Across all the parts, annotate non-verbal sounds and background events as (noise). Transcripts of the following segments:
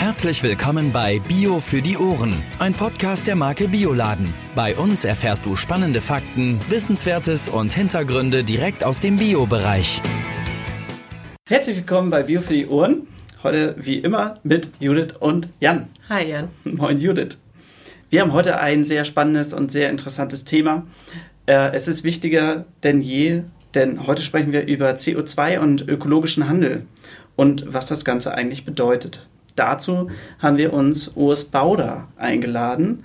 Herzlich willkommen bei Bio für die Ohren, ein Podcast der Marke Bioladen. Bei uns erfährst du spannende Fakten, Wissenswertes und Hintergründe direkt aus dem Bio-Bereich. Herzlich willkommen bei Bio für die Ohren. Heute wie immer mit Judith und Jan. Hi Jan. (laughs) Moin Judith. Wir haben heute ein sehr spannendes und sehr interessantes Thema. Äh, es ist wichtiger denn je, denn heute sprechen wir über CO2 und ökologischen Handel und was das Ganze eigentlich bedeutet. Dazu haben wir uns Urs Bauder eingeladen.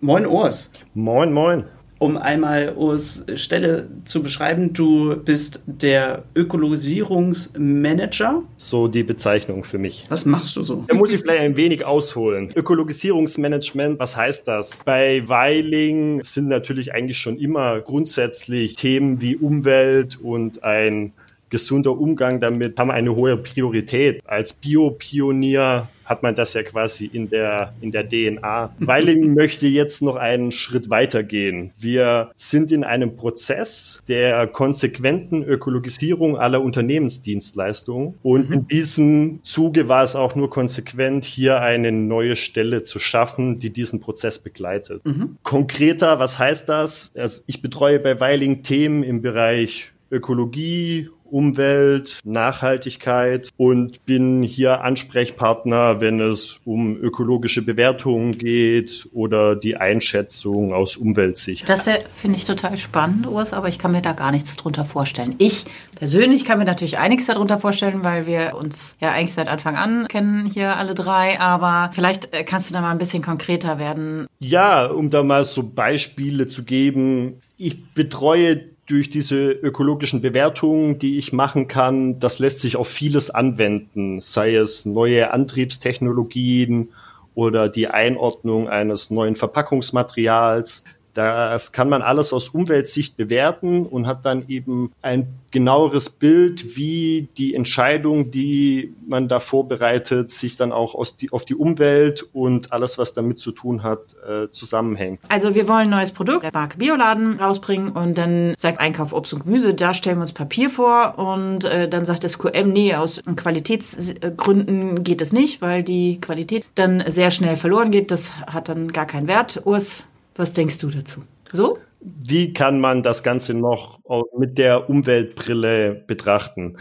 Moin Urs. Moin, moin. Um einmal Urs Stelle zu beschreiben, du bist der Ökologisierungsmanager. So die Bezeichnung für mich. Was machst du so? Da muss ich vielleicht ein wenig ausholen. Ökologisierungsmanagement, was heißt das? Bei Weiling sind natürlich eigentlich schon immer grundsätzlich Themen wie Umwelt und ein gesunder Umgang damit haben eine hohe Priorität. Als Biopionier hat man das ja quasi in der, in der DNA. Weiling möchte jetzt noch einen Schritt weiter gehen. Wir sind in einem Prozess der konsequenten Ökologisierung aller Unternehmensdienstleistungen. Und in diesem Zuge war es auch nur konsequent, hier eine neue Stelle zu schaffen, die diesen Prozess begleitet. Mhm. Konkreter, was heißt das? Also ich betreue bei Weiling Themen im Bereich Ökologie, Umwelt, Nachhaltigkeit und bin hier Ansprechpartner, wenn es um ökologische Bewertungen geht oder die Einschätzung aus Umweltsicht. Das finde ich total spannend, Urs, aber ich kann mir da gar nichts drunter vorstellen. Ich persönlich kann mir natürlich einiges darunter vorstellen, weil wir uns ja eigentlich seit Anfang an kennen hier alle drei, aber vielleicht äh, kannst du da mal ein bisschen konkreter werden. Ja, um da mal so Beispiele zu geben. Ich betreue durch diese ökologischen Bewertungen, die ich machen kann, das lässt sich auf vieles anwenden, sei es neue Antriebstechnologien oder die Einordnung eines neuen Verpackungsmaterials. Das kann man alles aus Umweltsicht bewerten und hat dann eben ein genaueres Bild, wie die Entscheidung, die man da vorbereitet, sich dann auch die, auf die Umwelt und alles, was damit zu tun hat, äh, zusammenhängt. Also wir wollen ein neues Produkt der Marke Bioladen rausbringen und dann sagt Einkauf Obst und Gemüse, da stellen wir uns Papier vor und äh, dann sagt das QM, nee, aus Qualitätsgründen geht es nicht, weil die Qualität dann sehr schnell verloren geht. Das hat dann gar keinen Wert. Urs, was denkst du dazu? So? Wie kann man das Ganze noch mit der Umweltbrille betrachten?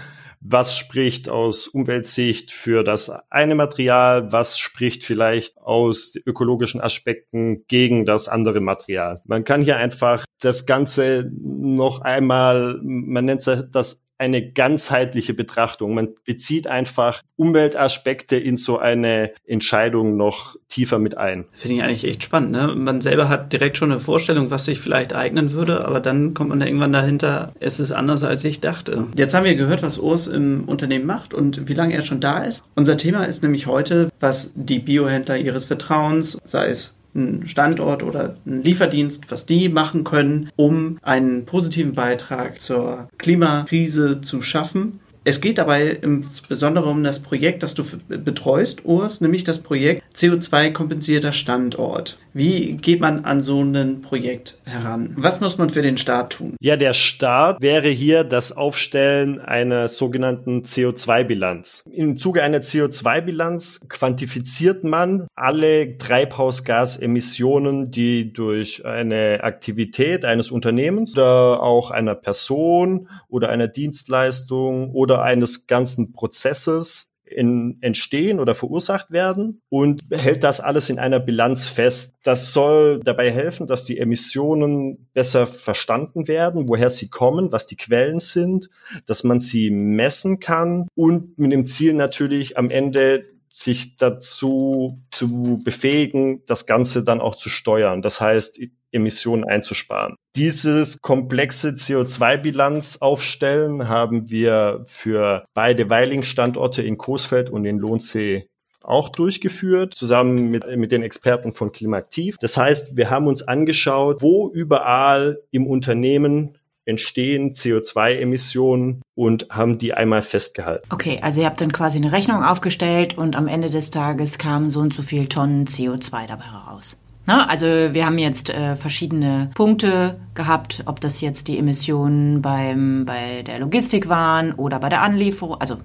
Was spricht aus Umweltsicht für das eine Material? Was spricht vielleicht aus ökologischen Aspekten gegen das andere Material? Man kann hier einfach das Ganze noch einmal, man nennt das eine ganzheitliche Betrachtung. Man bezieht einfach Umweltaspekte in so eine Entscheidung noch tiefer mit ein. Finde ich eigentlich echt spannend. Ne? Man selber hat direkt schon eine Vorstellung, was sich vielleicht eignen würde, aber dann kommt man da irgendwann dahinter, es ist anders, als ich dachte. Jetzt haben wir gehört, was Urs im Unternehmen macht und wie lange er schon da ist. Unser Thema ist nämlich heute, was die Biohändler ihres Vertrauens, sei es einen Standort oder einen Lieferdienst, was die machen können, um einen positiven Beitrag zur Klimakrise zu schaffen. Es geht dabei insbesondere um das Projekt, das du betreust, Urs, nämlich das Projekt CO2-kompensierter Standort. Wie geht man an so ein Projekt heran? Was muss man für den Start tun? Ja, der Start wäre hier das Aufstellen einer sogenannten CO2-Bilanz. Im Zuge einer CO2-Bilanz quantifiziert man alle Treibhausgasemissionen, die durch eine Aktivität eines Unternehmens oder auch einer Person oder einer Dienstleistung oder oder eines ganzen Prozesses in, entstehen oder verursacht werden und hält das alles in einer Bilanz fest. Das soll dabei helfen, dass die Emissionen besser verstanden werden, woher sie kommen, was die Quellen sind, dass man sie messen kann und mit dem Ziel natürlich am Ende sich dazu zu befähigen, das Ganze dann auch zu steuern. Das heißt, Emissionen einzusparen. Dieses komplexe CO2-Bilanz aufstellen haben wir für beide Weiling-Standorte in Coesfeld und in Lohnsee auch durchgeführt, zusammen mit, mit den Experten von Klimaktiv. Das heißt, wir haben uns angeschaut, wo überall im Unternehmen entstehen CO2-Emissionen und haben die einmal festgehalten. Okay, also ihr habt dann quasi eine Rechnung aufgestellt und am Ende des Tages kamen so und so viel Tonnen CO2 dabei heraus. Na, also wir haben jetzt äh, verschiedene Punkte gehabt, ob das jetzt die Emissionen beim, bei der Logistik waren oder bei der Anlieferung, also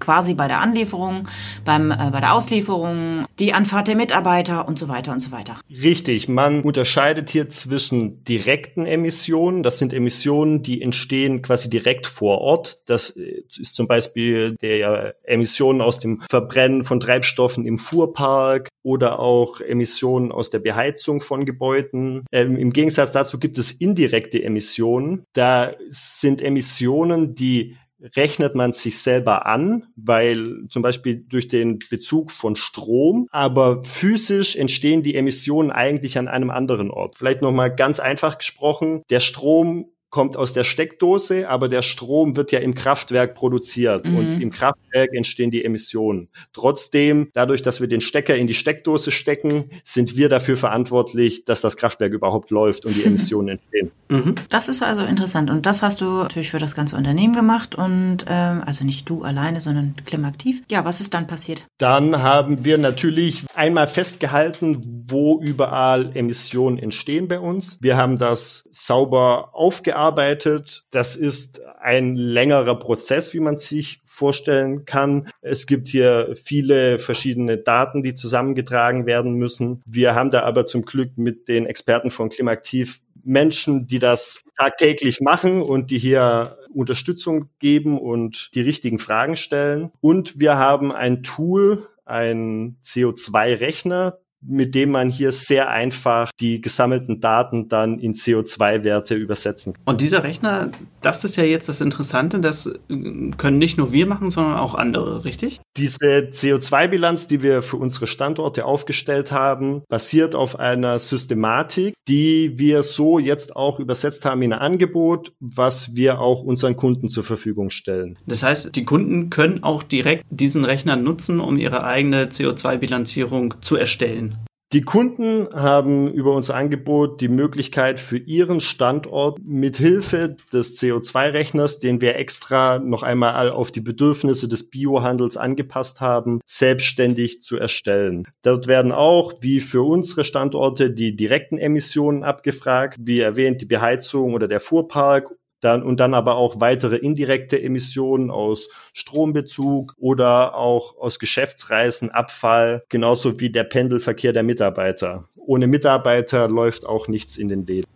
quasi bei der Anlieferung, beim, äh, bei der Auslieferung, die Anfahrt der Mitarbeiter und so weiter und so weiter. Richtig, man unterscheidet hier zwischen direkten Emissionen, das sind Emissionen, die entstehen quasi direkt vor Ort. Das äh, ist zum Beispiel der Emissionen aus dem Verbrennen von Treibstoffen im Fuhrpark oder auch Emissionen aus der Beheizung von Gebäuden. Ähm, Im Gegensatz dazu gibt es indirekte Emissionen. Da sind Emissionen, die rechnet man sich selber an, weil zum Beispiel durch den Bezug von Strom, aber physisch entstehen die Emissionen eigentlich an einem anderen Ort. Vielleicht nochmal ganz einfach gesprochen, der Strom kommt aus der Steckdose, aber der Strom wird ja im Kraftwerk produziert mhm. und im Kraftwerk entstehen die Emissionen. Trotzdem, dadurch, dass wir den Stecker in die Steckdose stecken, sind wir dafür verantwortlich, dass das Kraftwerk überhaupt läuft und die (laughs) Emissionen entstehen. Mhm. Das ist also interessant und das hast du natürlich für das ganze Unternehmen gemacht und ähm, also nicht du alleine, sondern Klimaktiv. Ja, was ist dann passiert? Dann haben wir natürlich einmal festgehalten, wo überall Emissionen entstehen bei uns. Wir haben das sauber aufgearbeitet gearbeitet. Das ist ein längerer Prozess, wie man sich vorstellen kann. Es gibt hier viele verschiedene Daten, die zusammengetragen werden müssen. Wir haben da aber zum Glück mit den Experten von Klimaktiv Menschen, die das tagtäglich machen und die hier Unterstützung geben und die richtigen Fragen stellen. Und wir haben ein Tool, ein CO2-Rechner, mit dem man hier sehr einfach die gesammelten Daten dann in CO2-Werte übersetzen. Und dieser Rechner, das ist ja jetzt das Interessante, das äh, können nicht nur wir machen, sondern auch andere, richtig? Diese CO2-Bilanz, die wir für unsere Standorte aufgestellt haben, basiert auf einer Systematik, die wir so jetzt auch übersetzt haben in ein Angebot, was wir auch unseren Kunden zur Verfügung stellen. Das heißt, die Kunden können auch direkt diesen Rechner nutzen, um ihre eigene CO2-Bilanzierung zu erstellen. Die Kunden haben über unser Angebot die Möglichkeit für ihren Standort mit Hilfe des CO2-Rechners, den wir extra noch einmal auf die Bedürfnisse des Biohandels angepasst haben, selbstständig zu erstellen. Dort werden auch, wie für unsere Standorte, die direkten Emissionen abgefragt, wie erwähnt, die Beheizung oder der Fuhrpark dann, und dann aber auch weitere indirekte Emissionen aus Strombezug oder auch aus Geschäftsreisen, Abfall, genauso wie der Pendelverkehr der Mitarbeiter. Ohne Mitarbeiter läuft auch nichts in den Läden.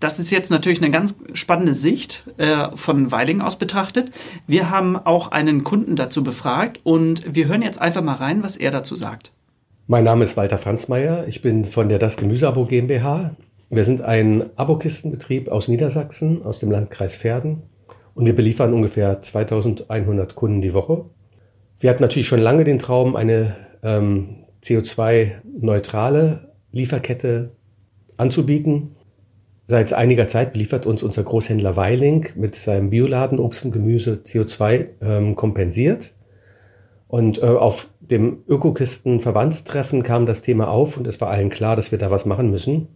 Das ist jetzt natürlich eine ganz spannende Sicht äh, von Weiling aus betrachtet. Wir haben auch einen Kunden dazu befragt und wir hören jetzt einfach mal rein, was er dazu sagt. Mein Name ist Walter Franzmeier. Ich bin von der Das Gemüseabo GmbH. Wir sind ein Abokistenbetrieb aus Niedersachsen, aus dem Landkreis Verden. Und wir beliefern ungefähr 2100 Kunden die Woche. Wir hatten natürlich schon lange den Traum, eine ähm, CO2-neutrale Lieferkette anzubieten. Seit einiger Zeit beliefert uns unser Großhändler Weiling mit seinem Bioladen Obst und Gemüse CO2 ähm, kompensiert. Und äh, auf dem Ökokisten-Verbandstreffen kam das Thema auf und es war allen klar, dass wir da was machen müssen.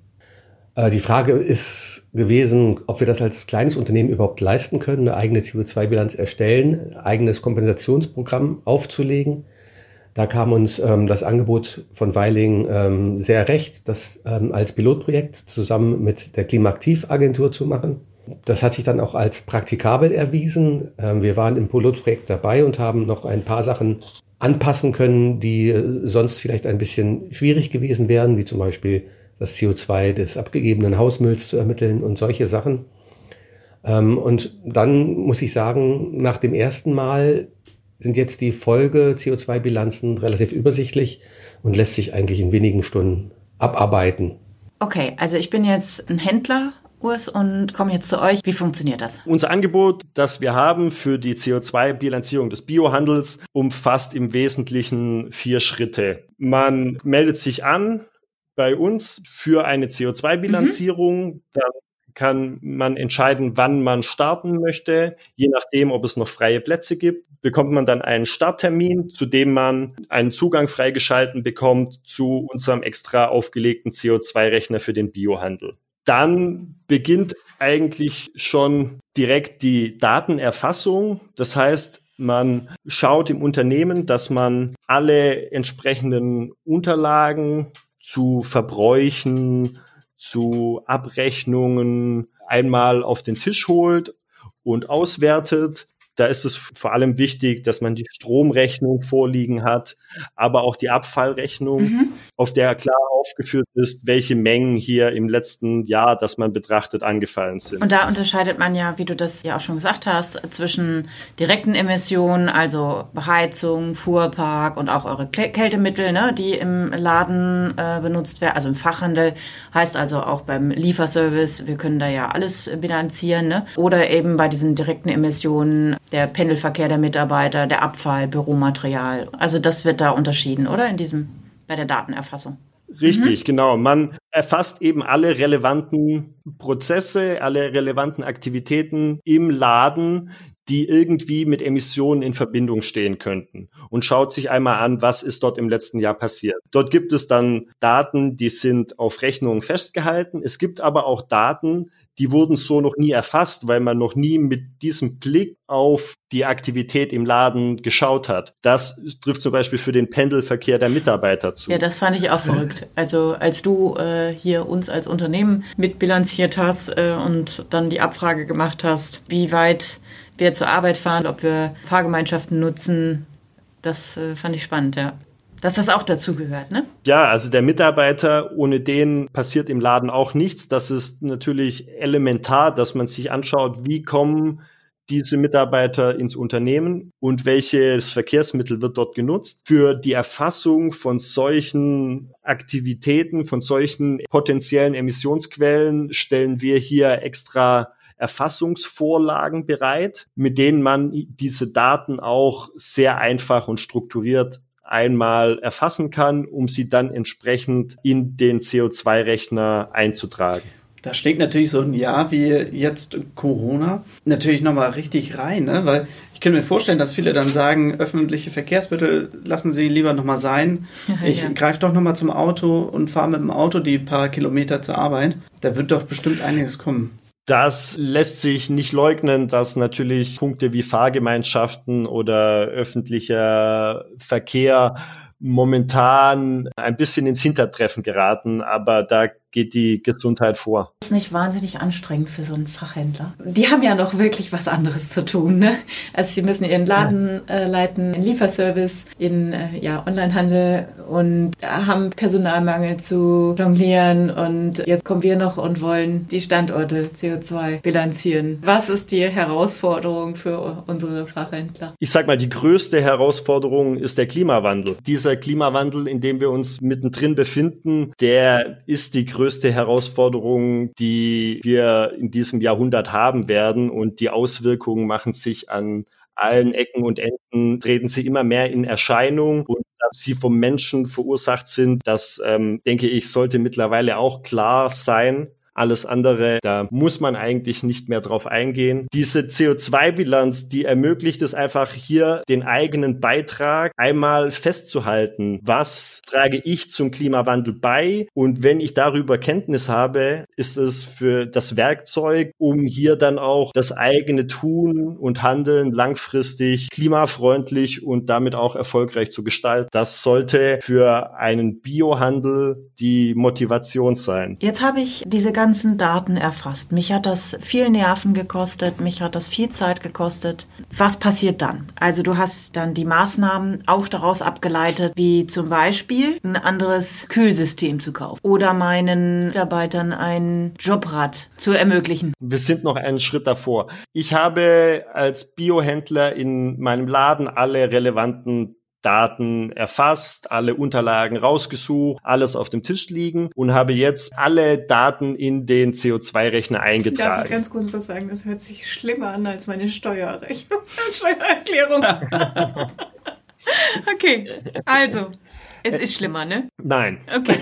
Äh, die Frage ist gewesen, ob wir das als kleines Unternehmen überhaupt leisten können, eine eigene CO2-Bilanz erstellen, ein eigenes Kompensationsprogramm aufzulegen. Da kam uns ähm, das Angebot von Weiling ähm, sehr recht, das ähm, als Pilotprojekt zusammen mit der Klimaaktivagentur zu machen. Das hat sich dann auch als praktikabel erwiesen. Ähm, wir waren im Pilotprojekt dabei und haben noch ein paar Sachen anpassen können, die äh, sonst vielleicht ein bisschen schwierig gewesen wären, wie zum Beispiel das CO2 des abgegebenen Hausmülls zu ermitteln und solche Sachen. Ähm, und dann muss ich sagen, nach dem ersten Mal sind jetzt die Folge CO2-Bilanzen relativ übersichtlich und lässt sich eigentlich in wenigen Stunden abarbeiten. Okay, also ich bin jetzt ein Händler Urs und komme jetzt zu euch. Wie funktioniert das? Unser Angebot, das wir haben für die CO2-Bilanzierung des Biohandels, umfasst im Wesentlichen vier Schritte. Man meldet sich an bei uns für eine CO2-Bilanzierung. Mhm. Dann kann man entscheiden, wann man starten möchte. Je nachdem, ob es noch freie Plätze gibt, bekommt man dann einen Starttermin, zu dem man einen Zugang freigeschalten bekommt zu unserem extra aufgelegten CO2-Rechner für den Biohandel. Dann beginnt eigentlich schon direkt die Datenerfassung. Das heißt, man schaut im Unternehmen, dass man alle entsprechenden Unterlagen zu Verbräuchen, zu Abrechnungen einmal auf den Tisch holt und auswertet. Da ist es vor allem wichtig, dass man die Stromrechnung vorliegen hat, aber auch die Abfallrechnung, mhm. auf der klar aufgeführt ist, welche Mengen hier im letzten Jahr, das man betrachtet, angefallen sind. Und da unterscheidet man ja, wie du das ja auch schon gesagt hast, zwischen direkten Emissionen, also Beheizung, Fuhrpark und auch eure Kältemittel, ne, die im Laden äh, benutzt werden, also im Fachhandel, heißt also auch beim Lieferservice, wir können da ja alles bilanzieren, ne? oder eben bei diesen direkten Emissionen, der Pendelverkehr der Mitarbeiter, der Abfall, Büromaterial. Also das wird da unterschieden, oder in diesem bei der Datenerfassung? Richtig, mhm. genau. Man erfasst eben alle relevanten Prozesse, alle relevanten Aktivitäten im Laden, die irgendwie mit Emissionen in Verbindung stehen könnten und schaut sich einmal an, was ist dort im letzten Jahr passiert. Dort gibt es dann Daten, die sind auf Rechnungen festgehalten. Es gibt aber auch Daten, die wurden so noch nie erfasst, weil man noch nie mit diesem Blick auf die Aktivität im Laden geschaut hat. Das trifft zum Beispiel für den Pendelverkehr der Mitarbeiter zu. Ja, das fand ich auch verrückt. Also als du äh, hier uns als Unternehmen mitbilanziert hast äh, und dann die Abfrage gemacht hast, wie weit wir zur Arbeit fahren, ob wir Fahrgemeinschaften nutzen, das äh, fand ich spannend, ja dass das auch dazu gehört, ne? Ja, also der Mitarbeiter, ohne den passiert im Laden auch nichts. Das ist natürlich elementar, dass man sich anschaut, wie kommen diese Mitarbeiter ins Unternehmen und welches Verkehrsmittel wird dort genutzt. Für die Erfassung von solchen Aktivitäten, von solchen potenziellen Emissionsquellen stellen wir hier extra Erfassungsvorlagen bereit, mit denen man diese Daten auch sehr einfach und strukturiert einmal erfassen kann, um sie dann entsprechend in den CO2-Rechner einzutragen. Da schlägt natürlich so ein Jahr wie jetzt Corona natürlich nochmal richtig rein, ne? weil ich könnte mir vorstellen, dass viele dann sagen, öffentliche Verkehrsmittel lassen Sie lieber nochmal sein. (laughs) Ich ja. greife doch nochmal zum Auto und fahre mit dem Auto die paar Kilometer zur Arbeit. Da wird doch bestimmt einiges kommen. Das lässt sich nicht leugnen, dass natürlich Punkte wie Fahrgemeinschaften oder öffentlicher Verkehr momentan ein bisschen ins Hintertreffen geraten, aber da geht die Gesundheit vor. Das ist nicht wahnsinnig anstrengend für so einen Fachhändler. Die haben ja noch wirklich was anderes zu tun. Ne? Also sie müssen ihren Laden äh, leiten, den Lieferservice, in äh, ja, Onlinehandel und haben Personalmangel zu jonglieren. Und jetzt kommen wir noch und wollen die Standorte CO2 bilanzieren. Was ist die Herausforderung für unsere Fachhändler? Ich sag mal, die größte Herausforderung ist der Klimawandel. Dieser Klimawandel, in dem wir uns mittendrin befinden, der ist die größte Herausforderung, die wir in diesem Jahrhundert haben werden. Und die Auswirkungen machen sich an allen Ecken und Enden, treten sie immer mehr in Erscheinung. Und sie vom Menschen verursacht sind, das, ähm, denke ich, sollte mittlerweile auch klar sein. Alles andere, da muss man eigentlich nicht mehr drauf eingehen. Diese CO2-Bilanz, die ermöglicht es einfach hier den eigenen Beitrag einmal festzuhalten. Was trage ich zum Klimawandel bei? Und wenn ich darüber Kenntnis habe, ist es für das Werkzeug, um hier dann auch das eigene Tun und Handeln langfristig klimafreundlich und damit auch erfolgreich zu gestalten. Das sollte für einen Biohandel die Motivation sein. Jetzt habe ich diese ganze ganzen Daten erfasst. Mich hat das viel Nerven gekostet, mich hat das viel Zeit gekostet. Was passiert dann? Also du hast dann die Maßnahmen auch daraus abgeleitet, wie zum Beispiel ein anderes Kühlsystem zu kaufen oder meinen Mitarbeitern ein Jobrad zu ermöglichen. Wir sind noch einen Schritt davor. Ich habe als Biohändler in meinem Laden alle relevanten Daten erfasst, alle Unterlagen rausgesucht, alles auf dem Tisch liegen und habe jetzt alle Daten in den CO2-Rechner eingetragen. Darf ich ganz kurz was sagen? Das hört sich schlimmer an als meine Steuerrechnung, (laughs) Steuererklärung. (laughs) okay, also, es ist schlimmer, ne? Nein. Okay,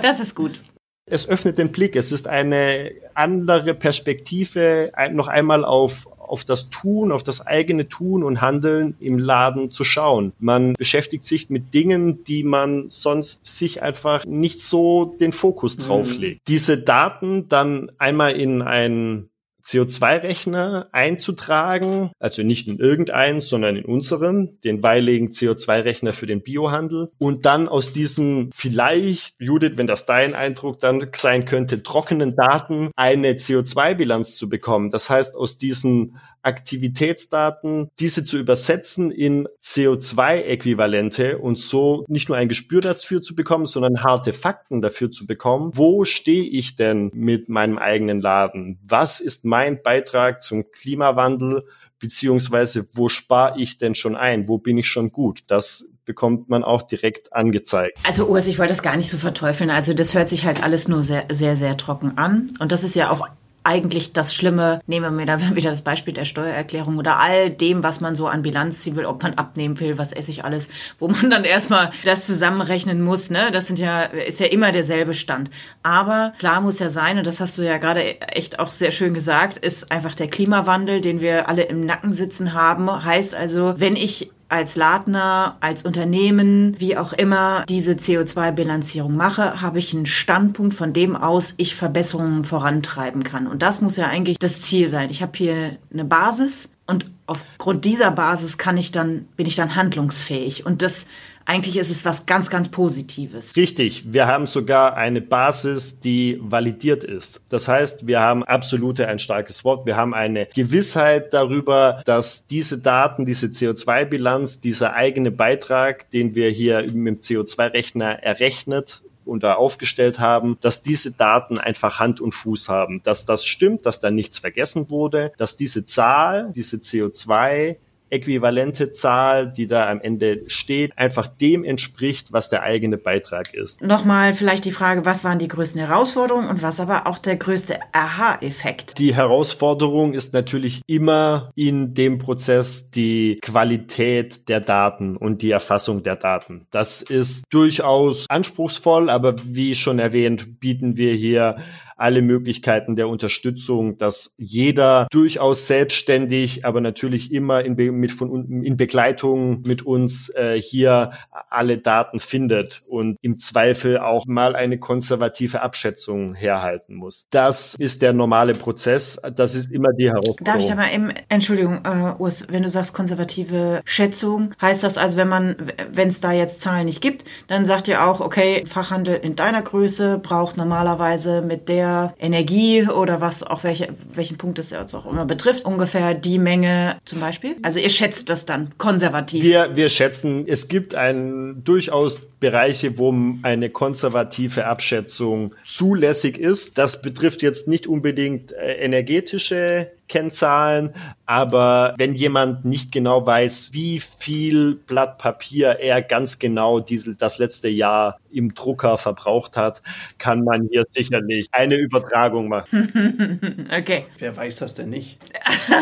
das ist gut. Es öffnet den Blick. Es ist eine andere Perspektive, noch einmal auf, auf das Tun, auf das eigene Tun und Handeln im Laden zu schauen. Man beschäftigt sich mit Dingen, die man sonst sich einfach nicht so den Fokus drauf mhm. legt. Diese Daten dann einmal in ein CO2-Rechner einzutragen, also nicht in irgendeinen, sondern in unseren, den weiligen CO2-Rechner für den Biohandel und dann aus diesen vielleicht, Judith, wenn das dein Eindruck dann sein könnte, trockenen Daten eine CO2-Bilanz zu bekommen. Das heißt, aus diesen Aktivitätsdaten, diese zu übersetzen in CO2-Äquivalente und so nicht nur ein Gespür dafür zu bekommen, sondern harte Fakten dafür zu bekommen. Wo stehe ich denn mit meinem eigenen Laden? Was ist mein Beitrag zum Klimawandel? Beziehungsweise wo spare ich denn schon ein? Wo bin ich schon gut? Das bekommt man auch direkt angezeigt. Also Urs, ich wollte das gar nicht so verteufeln. Also das hört sich halt alles nur sehr, sehr, sehr trocken an. Und das ist ja auch eigentlich das Schlimme, nehmen wir mir da (laughs) wieder das Beispiel der Steuererklärung oder all dem, was man so an Bilanz ziehen will, ob man abnehmen will, was esse ich alles, wo man (laughs) dann erstmal das zusammenrechnen muss, ne? Das sind ja, ist ja immer derselbe Stand. Aber klar muss ja sein, und das hast du ja gerade echt auch sehr schön gesagt, ist einfach der Klimawandel, den wir alle im Nacken sitzen haben. Heißt also, wenn ich als Ladner, als Unternehmen, wie auch immer, diese CO2-Bilanzierung mache, habe ich einen Standpunkt, von dem aus ich Verbesserungen vorantreiben kann. Und das muss ja eigentlich das Ziel sein. Ich habe hier eine Basis und aufgrund dieser Basis kann ich dann, bin ich dann handlungsfähig. Und das eigentlich ist es was ganz, ganz Positives. Richtig. Wir haben sogar eine Basis, die validiert ist. Das heißt, wir haben absolute ein starkes Wort. Wir haben eine Gewissheit darüber, dass diese Daten, diese CO2-Bilanz, dieser eigene Beitrag, den wir hier dem CO2-Rechner errechnet, und da aufgestellt haben, dass diese Daten einfach Hand und Fuß haben, dass das stimmt, dass da nichts vergessen wurde, dass diese Zahl, diese CO2 äquivalente Zahl, die da am Ende steht, einfach dem entspricht, was der eigene Beitrag ist. Nochmal vielleicht die Frage, was waren die größten Herausforderungen und was aber auch der größte Aha-Effekt? Die Herausforderung ist natürlich immer in dem Prozess die Qualität der Daten und die Erfassung der Daten. Das ist durchaus anspruchsvoll, aber wie schon erwähnt, bieten wir hier alle Möglichkeiten der Unterstützung, dass jeder durchaus selbstständig, aber natürlich immer in, Be mit von, in Begleitung mit uns äh, hier alle Daten findet und im Zweifel auch mal eine konservative Abschätzung herhalten muss. Das ist der normale Prozess. Das ist immer die Herausforderung. Darf ich da mal eben, Entschuldigung, äh, Urs, wenn du sagst konservative Schätzung, heißt das also, wenn man, wenn es da jetzt Zahlen nicht gibt, dann sagt ihr auch, okay, Fachhandel in deiner Größe braucht normalerweise mit der der Energie oder was auch welche, welchen Punkt es jetzt auch immer betrifft, ungefähr die Menge zum Beispiel? Also ihr schätzt das dann konservativ? Wir, wir schätzen, es gibt ein durchaus Bereiche, wo eine konservative Abschätzung zulässig ist. Das betrifft jetzt nicht unbedingt äh, energetische Kennzahlen, aber wenn jemand nicht genau weiß, wie viel Blatt Papier er ganz genau diese, das letzte Jahr im Drucker verbraucht hat, kann man hier sicherlich eine Übertragung machen. (laughs) okay. Wer weiß das denn nicht?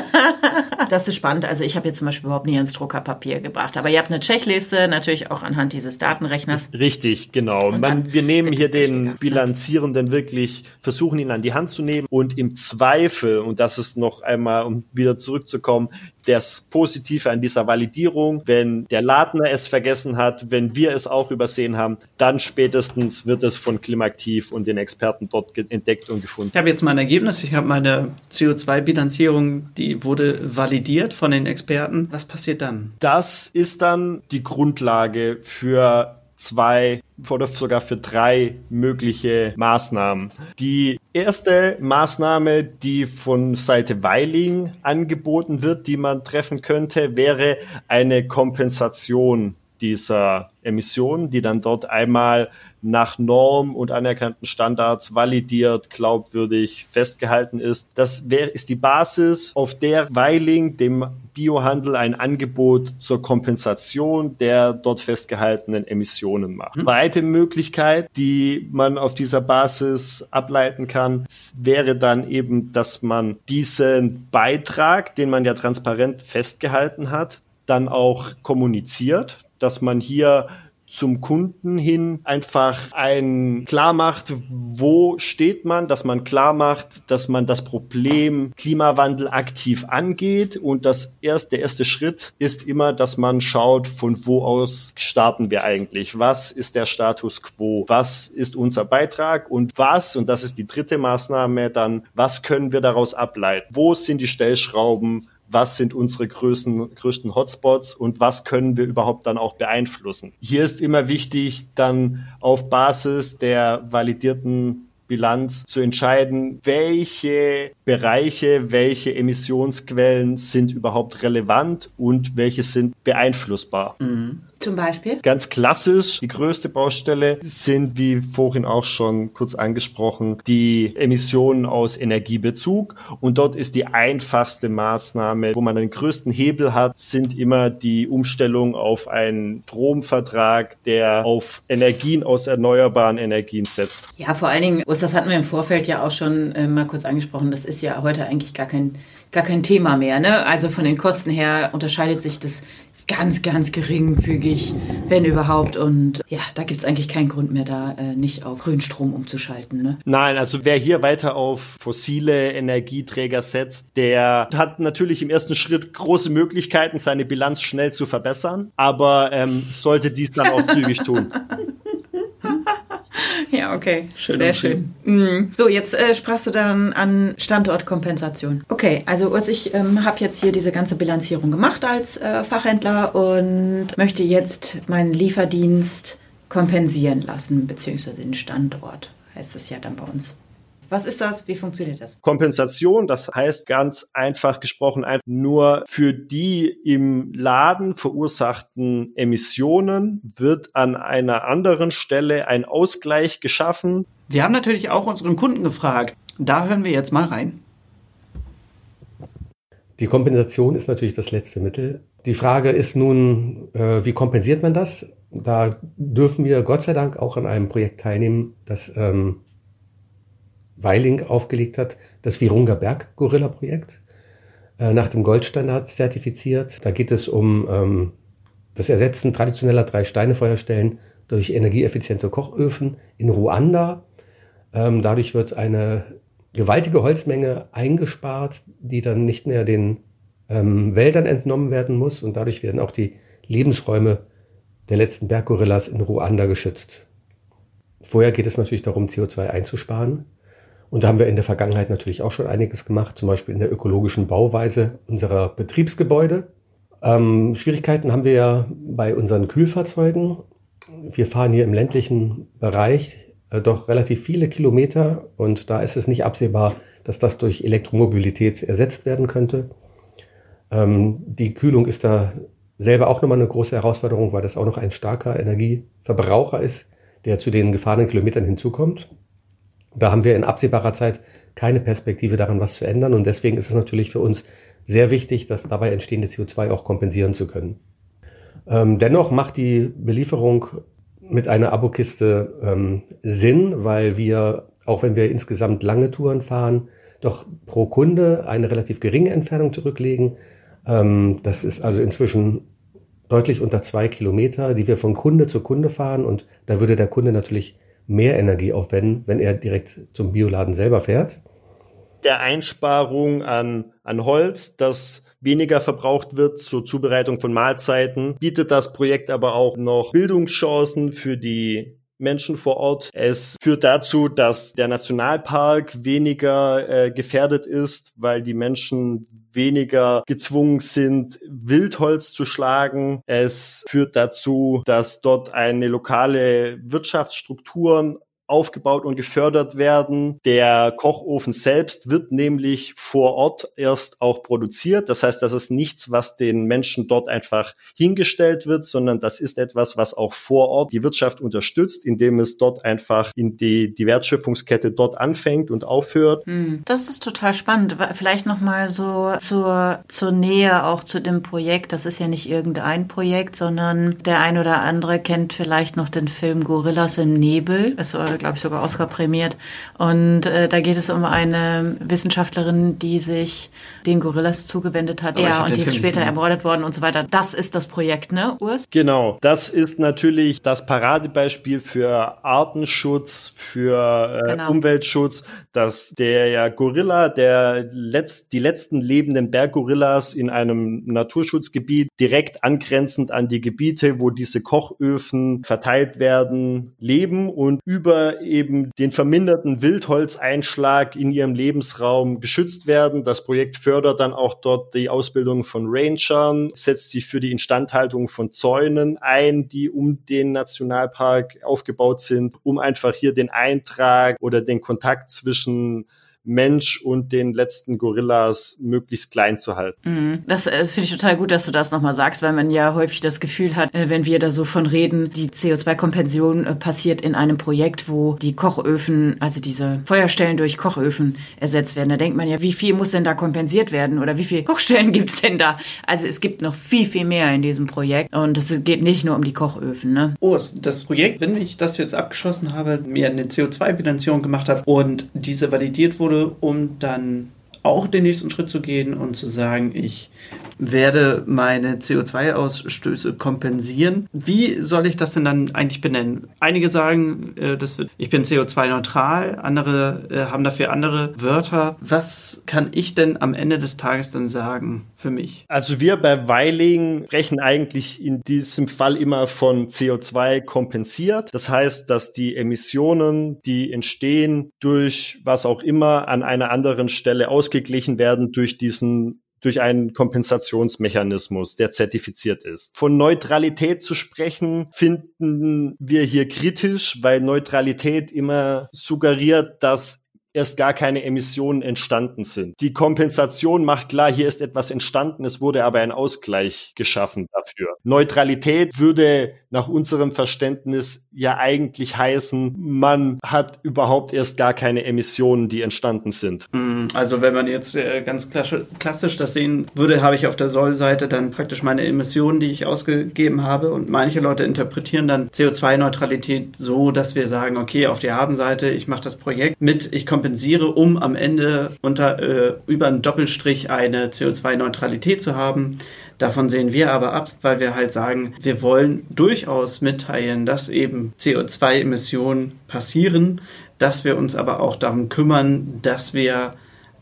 (laughs) das ist spannend. Also ich habe jetzt zum Beispiel überhaupt nie ins Druckerpapier gebracht, aber ihr habt eine Checkliste, natürlich auch anhand dieses Datenrechners Rechners. Richtig, genau. Man, wir nehmen hier den Bilanzierenden wirklich, versuchen ihn an die Hand zu nehmen und im Zweifel, und das ist noch einmal, um wieder zurückzukommen, das Positive an dieser Validierung, wenn der Ladner es vergessen hat, wenn wir es auch übersehen haben, dann spätestens wird es von Klimaktiv und den Experten dort entdeckt und gefunden. Ich habe jetzt mein Ergebnis, ich habe meine CO2-Bilanzierung, die wurde validiert von den Experten. Was passiert dann? Das ist dann die Grundlage für zwei oder sogar für drei mögliche Maßnahmen. Die erste Maßnahme, die von Seite Weiling angeboten wird, die man treffen könnte, wäre eine Kompensation dieser Emissionen, die dann dort einmal nach Norm und anerkannten Standards validiert, glaubwürdig festgehalten ist. Das wäre, ist die Basis, auf der Weiling dem Biohandel ein Angebot zur Kompensation der dort festgehaltenen Emissionen macht. Mhm. Zweite Möglichkeit, die man auf dieser Basis ableiten kann, wäre dann eben, dass man diesen Beitrag, den man ja transparent festgehalten hat, dann auch kommuniziert dass man hier zum Kunden hin einfach ein klar macht, wo steht man, dass man klar macht, dass man das Problem Klimawandel aktiv angeht und das erste, der erste Schritt ist immer, dass man schaut, von wo aus starten wir eigentlich? Was ist der Status quo? Was ist unser Beitrag und was, und das ist die dritte Maßnahme dann, was können wir daraus ableiten? Wo sind die Stellschrauben? Was sind unsere größten, größten Hotspots und was können wir überhaupt dann auch beeinflussen. Hier ist immer wichtig, dann auf Basis der validierten Bilanz zu entscheiden, welche Bereiche, welche Emissionsquellen sind überhaupt relevant und welche sind beeinflussbar. Mhm. Zum Beispiel? Ganz klassisch, die größte Baustelle sind, wie vorhin auch schon kurz angesprochen, die Emissionen aus Energiebezug. Und dort ist die einfachste Maßnahme, wo man den größten Hebel hat, sind immer die Umstellung auf einen Stromvertrag, der auf Energien aus erneuerbaren Energien setzt. Ja, vor allen Dingen, das hatten wir im Vorfeld ja auch schon äh, mal kurz angesprochen, das ist ja heute eigentlich gar kein, gar kein Thema mehr. Ne? Also von den Kosten her unterscheidet sich das ganz, ganz geringfügig, wenn überhaupt. Und ja, da gibt es eigentlich keinen Grund mehr, da äh, nicht auf Grünstrom umzuschalten. Ne? Nein, also wer hier weiter auf fossile Energieträger setzt, der hat natürlich im ersten Schritt große Möglichkeiten, seine Bilanz schnell zu verbessern, aber ähm, sollte dies dann auch zügig tun. (laughs) (laughs) Ja, okay. Schön Sehr schön. Mhm. So, jetzt äh, sprachst du dann an Standortkompensation. Okay, also Urs, ich ähm, habe jetzt hier diese ganze Bilanzierung gemacht als äh, Fachhändler und möchte jetzt meinen Lieferdienst kompensieren lassen, beziehungsweise den Standort, heißt es ja dann bei uns. Was ist das? Wie funktioniert das? Kompensation, das heißt ganz einfach gesprochen, nur für die im Laden verursachten Emissionen wird an einer anderen Stelle ein Ausgleich geschaffen. Wir haben natürlich auch unseren Kunden gefragt. Da hören wir jetzt mal rein. Die Kompensation ist natürlich das letzte Mittel. Die Frage ist nun, äh, wie kompensiert man das? Da dürfen wir Gott sei Dank auch an einem Projekt teilnehmen, das ähm, Weiling aufgelegt hat, das Virunga Berg Gorilla Projekt, äh, nach dem Goldstandard zertifiziert. Da geht es um ähm, das Ersetzen traditioneller drei Steinefeuerstellen durch energieeffiziente Kochöfen in Ruanda. Ähm, dadurch wird eine gewaltige Holzmenge eingespart, die dann nicht mehr den ähm, Wäldern entnommen werden muss und dadurch werden auch die Lebensräume der letzten Berggorillas in Ruanda geschützt. Vorher geht es natürlich darum, CO2 einzusparen. Und da haben wir in der Vergangenheit natürlich auch schon einiges gemacht, zum Beispiel in der ökologischen Bauweise unserer Betriebsgebäude. Ähm, Schwierigkeiten haben wir ja bei unseren Kühlfahrzeugen. Wir fahren hier im ländlichen Bereich äh, doch relativ viele Kilometer und da ist es nicht absehbar, dass das durch Elektromobilität ersetzt werden könnte. Ähm, die Kühlung ist da selber auch nochmal eine große Herausforderung, weil das auch noch ein starker Energieverbraucher ist, der zu den gefahrenen Kilometern hinzukommt. Da haben wir in absehbarer Zeit keine Perspektive daran, was zu ändern. Und deswegen ist es natürlich für uns sehr wichtig, das dabei entstehende CO2 auch kompensieren zu können. Ähm, dennoch macht die Belieferung mit einer Abokiste ähm, Sinn, weil wir, auch wenn wir insgesamt lange Touren fahren, doch pro Kunde eine relativ geringe Entfernung zurücklegen. Ähm, das ist also inzwischen deutlich unter zwei Kilometer, die wir von Kunde zu Kunde fahren. Und da würde der Kunde natürlich mehr Energie aufwenden, wenn er direkt zum Bioladen selber fährt. Der Einsparung an, an Holz, das weniger verbraucht wird zur Zubereitung von Mahlzeiten, bietet das Projekt aber auch noch Bildungschancen für die Menschen vor Ort. Es führt dazu, dass der Nationalpark weniger äh, gefährdet ist, weil die Menschen weniger gezwungen sind, Wildholz zu schlagen. Es führt dazu, dass dort eine lokale Wirtschaftsstruktur aufgebaut und gefördert werden. Der Kochofen selbst wird nämlich vor Ort erst auch produziert. Das heißt, das ist nichts, was den Menschen dort einfach hingestellt wird, sondern das ist etwas, was auch vor Ort die Wirtschaft unterstützt, indem es dort einfach in die, die Wertschöpfungskette dort anfängt und aufhört. Hm, das ist total spannend. Vielleicht nochmal so zur, zur Nähe auch zu dem Projekt. Das ist ja nicht irgendein Projekt, sondern der ein oder andere kennt vielleicht noch den Film Gorillas im Nebel. Es war glaube ich, sogar Oscar prämiert. Und äh, da geht es um eine Wissenschaftlerin, die sich den Gorillas zugewendet hat. ja, und die ist später ermordet worden und so weiter. Das ist das Projekt, ne, Urs? Genau. Das ist natürlich das Paradebeispiel für Artenschutz, für äh, genau. Umweltschutz, dass der ja Gorilla, der letzt, die letzten lebenden Berggorillas in einem Naturschutzgebiet direkt angrenzend an die Gebiete, wo diese Kochöfen verteilt werden, leben und über hier eben den verminderten Wildholzeinschlag in ihrem Lebensraum geschützt werden. Das Projekt fördert dann auch dort die Ausbildung von Rangern, setzt sich für die Instandhaltung von Zäunen ein, die um den Nationalpark aufgebaut sind, um einfach hier den Eintrag oder den Kontakt zwischen Mensch und den letzten Gorillas möglichst klein zu halten. Mhm. Das äh, finde ich total gut, dass du das nochmal sagst, weil man ja häufig das Gefühl hat, äh, wenn wir da so von reden, die CO2-Kompension äh, passiert in einem Projekt, wo die Kochöfen, also diese Feuerstellen durch Kochöfen ersetzt werden. Da denkt man ja, wie viel muss denn da kompensiert werden oder wie viele Kochstellen (laughs) gibt's denn da? Also es gibt noch viel, viel mehr in diesem Projekt und es geht nicht nur um die Kochöfen. Ne? Oh, das Projekt, wenn ich das jetzt abgeschlossen habe, mir eine CO2-Bilanzierung gemacht habe und diese validiert wurde, wurde, um dann auch den nächsten Schritt zu gehen und zu sagen, ich werde meine CO2-Ausstöße kompensieren. Wie soll ich das denn dann eigentlich benennen? Einige sagen, äh, das wird, ich bin CO2-neutral, andere äh, haben dafür andere Wörter. Was kann ich denn am Ende des Tages dann sagen für mich? Also wir bei Weiling sprechen eigentlich in diesem Fall immer von CO2 kompensiert. Das heißt, dass die Emissionen, die entstehen durch was auch immer an einer anderen Stelle ausgeglichen werden durch diesen durch einen Kompensationsmechanismus, der zertifiziert ist. Von Neutralität zu sprechen, finden wir hier kritisch, weil Neutralität immer suggeriert, dass erst gar keine Emissionen entstanden sind. Die Kompensation macht klar, hier ist etwas entstanden, es wurde aber ein Ausgleich geschaffen dafür. Neutralität würde nach unserem Verständnis ja eigentlich heißen, man hat überhaupt erst gar keine Emissionen, die entstanden sind. Hm, also wenn man jetzt äh, ganz klassisch das sehen würde, habe ich auf der Soll-Seite dann praktisch meine Emissionen, die ich ausgegeben habe und manche Leute interpretieren dann CO2-Neutralität so, dass wir sagen, okay, auf der Habenseite, ich mache das Projekt mit, ich komme kompensiere, um am Ende unter, äh, über einen Doppelstrich eine CO2-Neutralität zu haben. Davon sehen wir aber ab, weil wir halt sagen, wir wollen durchaus mitteilen, dass eben CO2-Emissionen passieren, dass wir uns aber auch darum kümmern, dass wir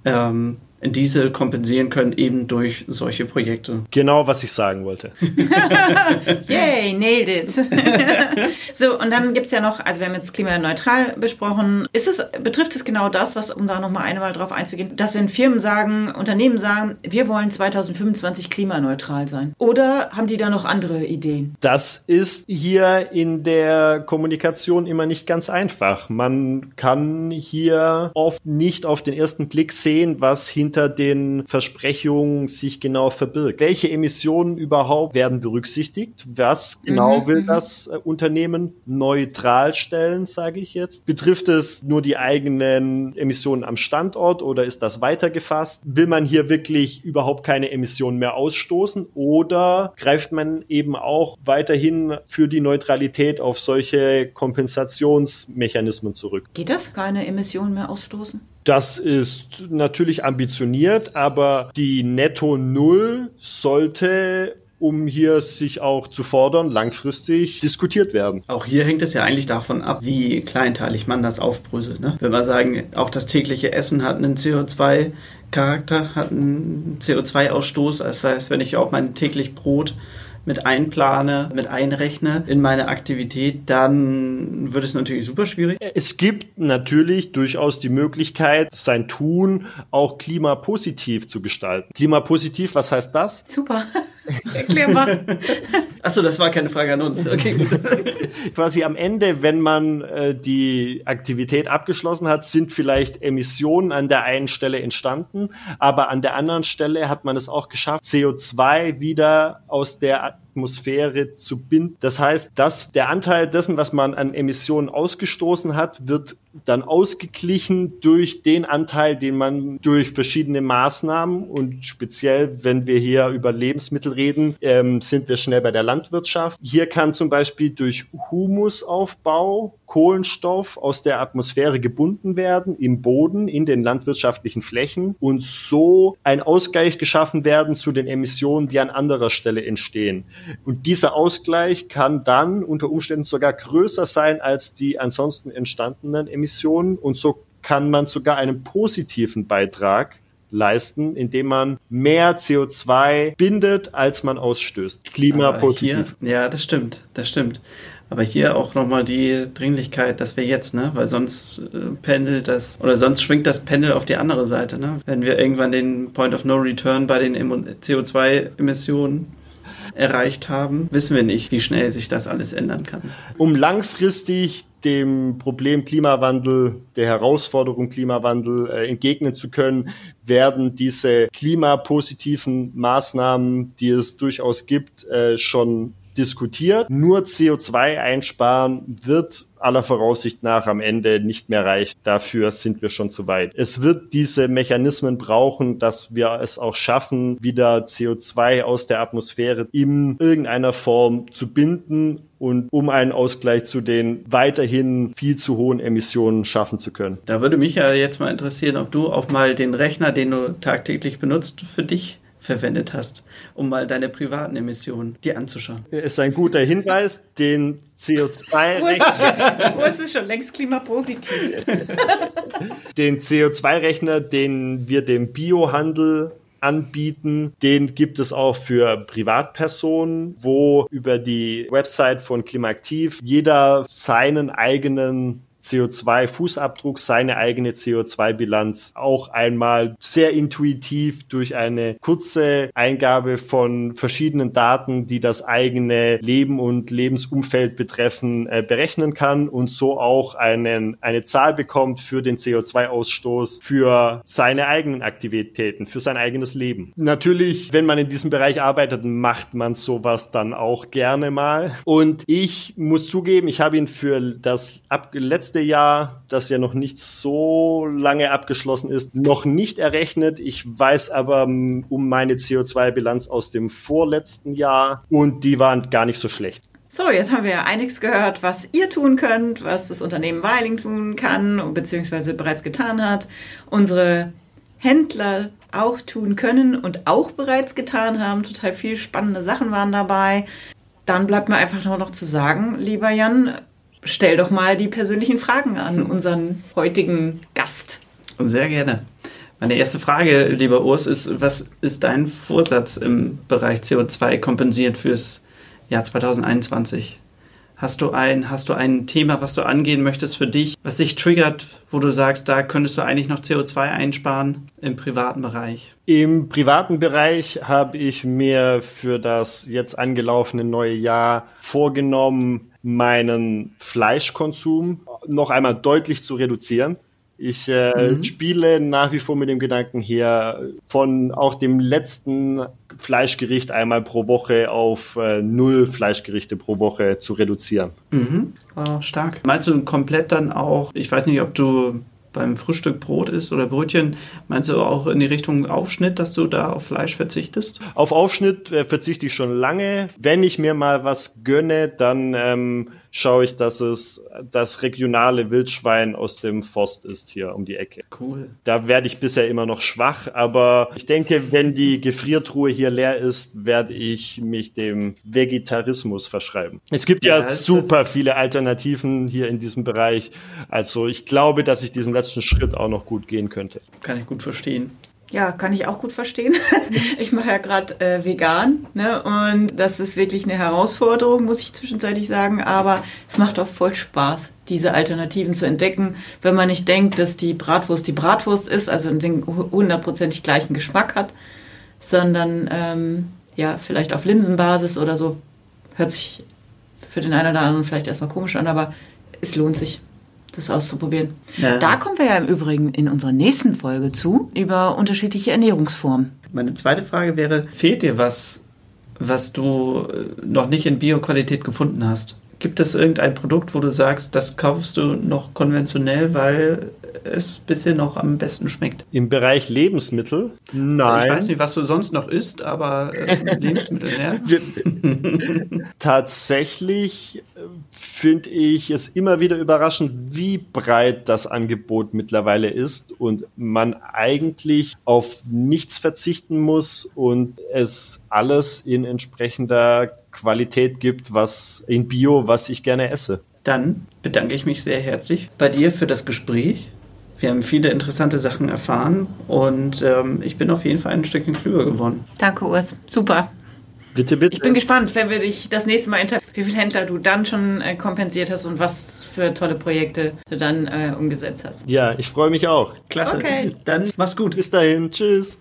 ähm, diese kompensieren können, eben durch solche Projekte. Genau, was ich sagen wollte. (laughs) (laughs) Yay, nailed it. (laughs) so, und dann gibt es ja noch, also wir haben jetzt klimaneutral besprochen. Ist es, betrifft es genau das, was, um da nochmal einmal drauf einzugehen, dass wenn Firmen sagen, Unternehmen sagen, wir wollen 2025 klimaneutral sein? Oder haben die da noch andere Ideen? Das ist hier in der Kommunikation immer nicht ganz einfach. Man kann hier oft nicht auf den ersten Blick sehen, was hinter hinter den Versprechungen sich genau verbirgt. Welche Emissionen überhaupt werden berücksichtigt? Was genau mhm, will mhm. das äh, Unternehmen neutral stellen, sage ich jetzt? Betrifft es nur die eigenen Emissionen am Standort oder ist das weitergefasst? Will man hier wirklich überhaupt keine Emissionen mehr ausstoßen oder greift man eben auch weiterhin für die Neutralität auf solche Kompensationsmechanismen zurück? Geht das? Keine Emissionen mehr ausstoßen? Das ist natürlich ambitioniert, aber die Netto Null sollte um hier sich auch zu fordern, langfristig diskutiert werden. Auch hier hängt es ja eigentlich davon ab, wie kleinteilig man das aufbröselt. Ne? Wenn wir sagen, auch das tägliche Essen hat einen CO2-Charakter, hat einen CO2-Ausstoß. Das heißt, wenn ich auch mein täglich Brot mit einplane, mit einrechne in meine Aktivität, dann wird es natürlich super schwierig. Es gibt natürlich durchaus die Möglichkeit, sein Tun auch klimapositiv zu gestalten. Klimapositiv, was heißt das? Super. (laughs) (laughs) Erklär mal. (laughs) Achso, das war keine Frage an uns. Okay, (laughs) Quasi am Ende, wenn man äh, die Aktivität abgeschlossen hat, sind vielleicht Emissionen an der einen Stelle entstanden, aber an der anderen Stelle hat man es auch geschafft, CO2 wieder aus der Atmosphäre zu binden. Das heißt, dass der Anteil dessen, was man an Emissionen ausgestoßen hat, wird dann ausgeglichen durch den Anteil, den man durch verschiedene Maßnahmen und speziell, wenn wir hier über Lebensmittel reden, ähm, sind wir schnell bei der Landwirtschaft. Hier kann zum Beispiel durch Humusaufbau Kohlenstoff aus der Atmosphäre gebunden werden im Boden, in den landwirtschaftlichen Flächen und so ein Ausgleich geschaffen werden zu den Emissionen, die an anderer Stelle entstehen. Und dieser Ausgleich kann dann unter Umständen sogar größer sein als die ansonsten entstandenen Emissionen und so kann man sogar einen positiven Beitrag leisten, indem man mehr CO2 bindet, als man ausstößt. Klimapositiv. ja, das stimmt, das stimmt. Aber hier auch nochmal die Dringlichkeit, dass wir jetzt, ne, weil sonst äh, pendelt das oder sonst schwingt das Pendel auf die andere Seite, ne? Wenn wir irgendwann den Point of No Return bei den CO2-Emissionen erreicht haben, wissen wir nicht, wie schnell sich das alles ändern kann. Um langfristig dem Problem Klimawandel, der Herausforderung Klimawandel äh, entgegnen zu können, werden diese klimapositiven Maßnahmen, die es durchaus gibt, äh, schon diskutiert. Nur CO2 einsparen wird aller Voraussicht nach am Ende nicht mehr reicht. Dafür sind wir schon zu weit. Es wird diese Mechanismen brauchen, dass wir es auch schaffen, wieder CO2 aus der Atmosphäre in irgendeiner Form zu binden und um einen Ausgleich zu den weiterhin viel zu hohen Emissionen schaffen zu können. Da würde mich ja jetzt mal interessieren, ob du auch mal den Rechner, den du tagtäglich benutzt, für dich verwendet hast, um mal deine privaten Emissionen dir anzuschauen. Ist ein guter Hinweis, den CO2-Rechner. Wo ist es schon längst klimapositiv? (laughs) den CO2-Rechner, den wir dem Biohandel anbieten. Den gibt es auch für Privatpersonen, wo über die Website von Klimaaktiv jeder seinen eigenen CO2-Fußabdruck, seine eigene CO2-Bilanz auch einmal sehr intuitiv durch eine kurze Eingabe von verschiedenen Daten, die das eigene Leben und Lebensumfeld betreffen, äh, berechnen kann und so auch einen, eine Zahl bekommt für den CO2-Ausstoß für seine eigenen Aktivitäten, für sein eigenes Leben. Natürlich, wenn man in diesem Bereich arbeitet, macht man sowas dann auch gerne mal. Und ich muss zugeben, ich habe ihn für das letzte letzte Jahr, das ja noch nicht so lange abgeschlossen ist, noch nicht errechnet. Ich weiß aber um meine CO2-Bilanz aus dem vorletzten Jahr und die waren gar nicht so schlecht. So, jetzt haben wir einiges gehört, was ihr tun könnt, was das Unternehmen Weiling tun kann, beziehungsweise bereits getan hat. Unsere Händler auch tun können und auch bereits getan haben. Total viel spannende Sachen waren dabei. Dann bleibt mir einfach nur noch zu sagen, lieber Jan, stell doch mal die persönlichen Fragen an unseren heutigen Gast. Sehr gerne. Meine erste Frage, lieber Urs, ist, was ist dein Vorsatz im Bereich CO2 kompensiert fürs Jahr 2021? Hast du ein, hast du ein Thema, was du angehen möchtest für dich, was dich triggert, wo du sagst, da könntest du eigentlich noch CO2 einsparen im privaten Bereich? Im privaten Bereich habe ich mir für das jetzt angelaufene neue Jahr vorgenommen, meinen Fleischkonsum noch einmal deutlich zu reduzieren. Ich äh, mhm. spiele nach wie vor mit dem Gedanken hier, von auch dem letzten Fleischgericht einmal pro Woche auf äh, null Fleischgerichte pro Woche zu reduzieren. Mhm. Oh, stark. Meinst du komplett dann auch, ich weiß nicht, ob du beim Frühstück Brot isst oder Brötchen, meinst du auch in die Richtung Aufschnitt, dass du da auf Fleisch verzichtest? Auf Aufschnitt äh, verzichte ich schon lange. Wenn ich mir mal was gönne, dann ähm, schaue ich, dass es das regionale Wildschwein aus dem Forst ist hier um die Ecke. Cool. Da werde ich bisher immer noch schwach, aber ich denke, wenn die Gefriertruhe hier leer ist, werde ich mich dem Vegetarismus verschreiben. Es gibt ja, ja super viele Alternativen hier in diesem Bereich. Also ich glaube, dass ich diesen letzten Schritt auch noch gut gehen könnte. Kann ich gut verstehen. Ja, kann ich auch gut verstehen. (laughs) Ich mache ja gerade äh, vegan ne? und das ist wirklich eine Herausforderung, muss ich zwischenzeitlich sagen. Aber es macht auch voll Spaß, diese Alternativen zu entdecken, wenn man nicht denkt, dass die Bratwurst die Bratwurst ist, also den hundertprozentig gleichen Geschmack hat, sondern ähm, ja vielleicht auf Linsenbasis oder so. Hört sich für den einen oder anderen vielleicht erstmal komisch an, aber es lohnt sich das auszuprobieren. Ja. Da kommen wir ja im Übrigen in unserer nächsten Folge zu, über unterschiedliche Ernährungsformen. Meine zweite Frage wäre, fehlt dir was, was du äh, noch nicht in Bioqualität gefunden hast? Gibt es irgendein Produkt, wo du sagst, das kaufst du noch konventionell, weil es bisher noch am besten schmeckt? Im Bereich Lebensmittel? Nein. Ich weiß nicht, was du sonst noch isst, aber äh, Lebensmittel, ja. (laughs) Tatsächlich äh, finde ich es immer wieder überraschend, wie breit das Angebot mittlerweile ist und man eigentlich auf nichts verzichten muss und es alles in entsprechender Qualität gibt, was in Bio, was ich gerne esse. Dann bedanke ich mich sehr herzlich bei dir für das Gespräch. Wir haben viele interessante Sachen erfahren und ähm, ich bin auf jeden Fall ein Stückchen klüger geworden. Danke, Urs. Super. Bitte, bitte. Ich bin gespannt, wenn wir dich das nächste Mal interviewen. wie viele Händler du dann schon äh, kompensiert hast und was für tolle Projekte du dann äh, umgesetzt hast. Ja, ich freue mich auch. Klasse. Okay. Dann mach's gut. Bis dahin, tschüss.